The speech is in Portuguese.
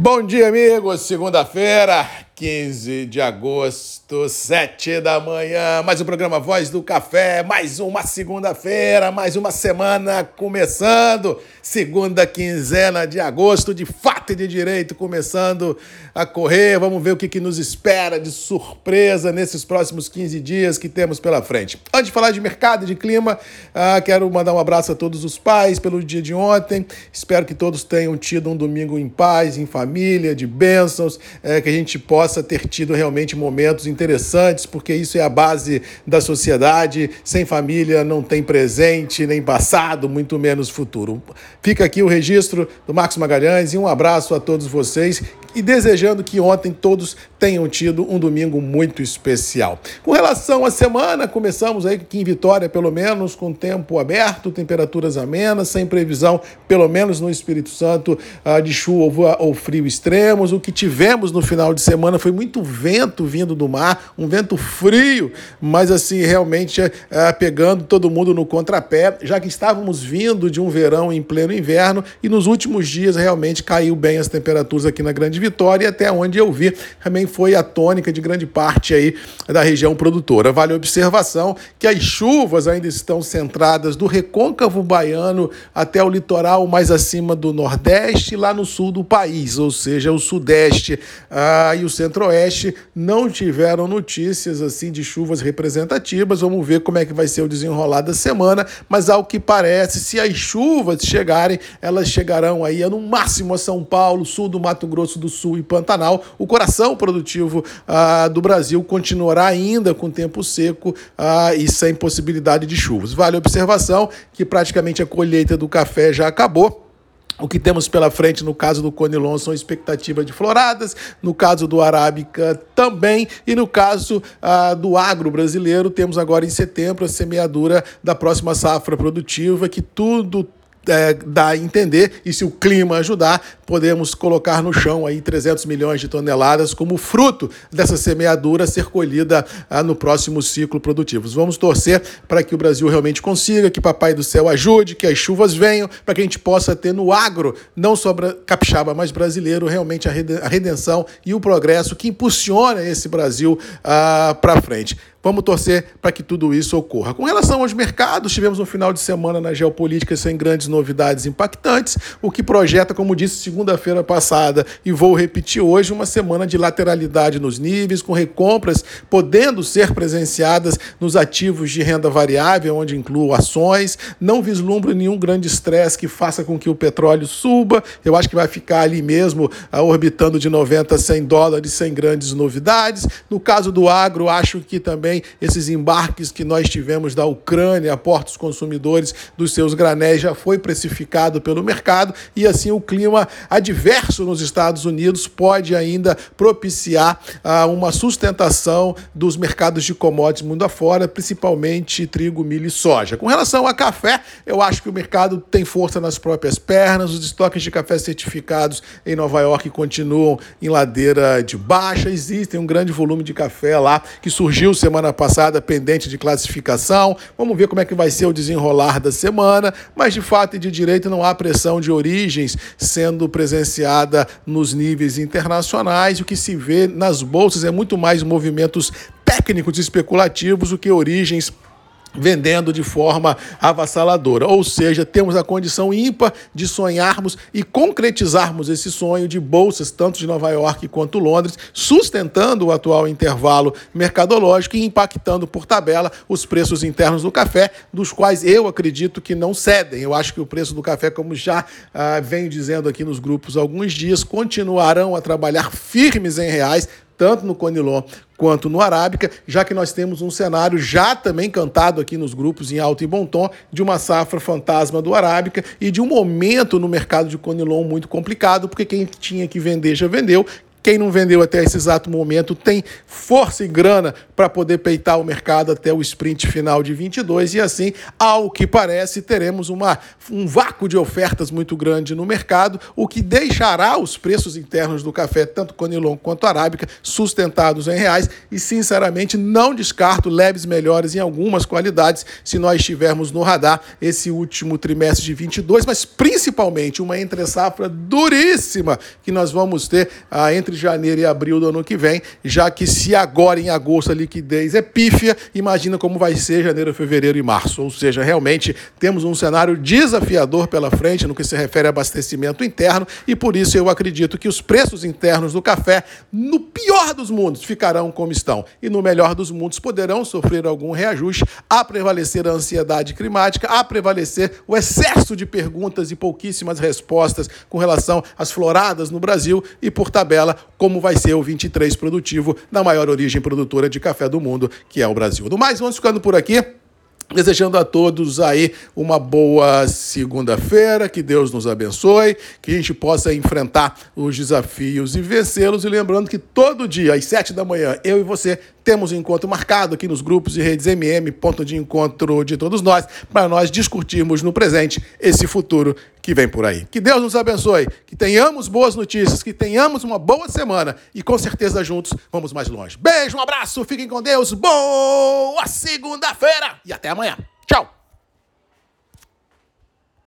Bom dia, amigos. Segunda-feira, 15 de agosto, 7 da manhã. Mais um programa Voz do Café. Mais uma segunda-feira, mais uma semana começando. Segunda quinzena de agosto, de fato e de direito, começando a correr. Vamos ver o que, que nos espera de surpresa nesses próximos 15 dias que temos pela frente. Antes de falar de mercado e de clima, ah, quero mandar um abraço a todos os pais pelo dia de ontem. Espero que todos tenham tido um domingo em paz, em família, de bênçãos, é, que a gente possa possa ter tido realmente momentos interessantes, porque isso é a base da sociedade. Sem família não tem presente nem passado, muito menos futuro. Fica aqui o registro do Marcos Magalhães e um abraço a todos vocês e desejando que ontem todos tenham tido um domingo muito especial. Com relação à semana, começamos aí aqui em Vitória, pelo menos, com tempo aberto, temperaturas amenas, sem previsão, pelo menos no Espírito Santo, ah, de chuva ou frio extremos. O que tivemos no final de semana foi muito vento vindo do mar, um vento frio, mas assim, realmente ah, pegando todo mundo no contrapé, já que estávamos vindo de um verão em pleno inverno e nos últimos dias realmente caiu bem as temperaturas aqui na Grande Vitória até onde eu vi também foi a tônica de grande parte aí da região produtora. Vale a observação que as chuvas ainda estão centradas do recôncavo baiano até o litoral mais acima do Nordeste, lá no sul do país, ou seja, o Sudeste ah, e o Centro-Oeste não tiveram notícias assim de chuvas representativas. Vamos ver como é que vai ser o desenrolar da semana, mas ao que parece, se as chuvas chegarem, elas chegarão aí no máximo a São Paulo, sul do Mato Grosso do Sul e Pantanal, o coração produtivo ah, do Brasil continuará ainda com tempo seco ah, e sem possibilidade de chuvas. Vale a observação que praticamente a colheita do café já acabou. O que temos pela frente no caso do Conilon são expectativas de floradas, no caso do Arábica também, e no caso ah, do agro brasileiro, temos agora em setembro a semeadura da próxima safra produtiva, que tudo é, dá a entender, e se o clima ajudar, podemos colocar no chão aí 300 milhões de toneladas como fruto dessa semeadura ser colhida ah, no próximo ciclo produtivo. Vamos torcer para que o Brasil realmente consiga, que Papai do Céu ajude, que as chuvas venham, para que a gente possa ter no agro, não só capixaba, mas brasileiro, realmente a redenção e o progresso que impulsiona esse Brasil ah, para frente. Vamos torcer para que tudo isso ocorra. Com relação aos mercados, tivemos um final de semana na geopolítica sem grandes novidades impactantes, o que projeta, como disse segunda-feira passada, e vou repetir hoje, uma semana de lateralidade nos níveis, com recompras podendo ser presenciadas nos ativos de renda variável, onde incluo ações. Não vislumbro nenhum grande estresse que faça com que o petróleo suba. Eu acho que vai ficar ali mesmo, ah, orbitando de 90 a 100 dólares, sem grandes novidades. No caso do agro, acho que também esses embarques que nós tivemos da Ucrânia portos consumidores dos seus granéis já foi precificado pelo mercado e assim o clima adverso nos Estados Unidos pode ainda propiciar ah, uma sustentação dos mercados de commodities mundo afora, principalmente trigo, milho e soja. Com relação a café, eu acho que o mercado tem força nas próprias pernas, os estoques de café certificados em Nova York continuam em ladeira de baixa, existem um grande volume de café lá que surgiu semana semana passada pendente de classificação. Vamos ver como é que vai ser o desenrolar da semana, mas de fato e de direito não há pressão de origens sendo presenciada nos níveis internacionais. O que se vê nas bolsas é muito mais movimentos técnicos especulativos do que origens vendendo de forma avassaladora. Ou seja, temos a condição ímpar de sonharmos e concretizarmos esse sonho de bolsas, tanto de Nova York quanto Londres, sustentando o atual intervalo mercadológico e impactando por tabela os preços internos do café, dos quais eu acredito que não cedem. Eu acho que o preço do café, como já ah, venho dizendo aqui nos grupos há alguns dias, continuarão a trabalhar firmes em reais, tanto no Conilon quanto no Arábica, já que nós temos um cenário já também cantado aqui nos grupos em alto e bom tom de uma safra fantasma do Arábica e de um momento no mercado de Conilon muito complicado, porque quem tinha que vender já vendeu, quem não vendeu até esse exato momento tem força e grana para poder peitar o mercado até o sprint final de 22 e assim, ao que parece, teremos uma, um vácuo de ofertas muito grande no mercado, o que deixará os preços internos do café, tanto Conilon quanto Arábica, sustentados em reais e, sinceramente, não descarto leves melhores em algumas qualidades se nós estivermos no radar esse último trimestre de 22, mas principalmente uma entre safra duríssima que nós vamos ter ah, entre janeiro e abril do ano que vem, já que se agora em agosto a liquidez é pífia, imagina como vai ser janeiro, fevereiro e março. Ou seja, realmente temos um cenário desafiador pela frente no que se refere a abastecimento interno e por isso eu acredito que os preços internos do café, no pior dos mundos, ficarão como estão e no melhor dos mundos poderão sofrer algum reajuste a prevalecer a ansiedade climática, a prevalecer o excesso de perguntas e pouquíssimas respostas com relação às floradas no Brasil e, por tabela, como vai ser o 23 produtivo na maior origem produtora de café do mundo, que é o Brasil. Do mais, vamos ficando por aqui. Desejando a todos aí uma boa segunda-feira, que Deus nos abençoe, que a gente possa enfrentar os desafios e vencê-los. E lembrando que todo dia, às sete da manhã, eu e você temos um encontro marcado aqui nos grupos e redes MM, ponto de encontro de todos nós, para nós discutirmos no presente esse futuro que vem por aí. Que Deus nos abençoe, que tenhamos boas notícias, que tenhamos uma boa semana e com certeza juntos vamos mais longe. Beijo, um abraço, fiquem com Deus, boa segunda-feira e até amanhã.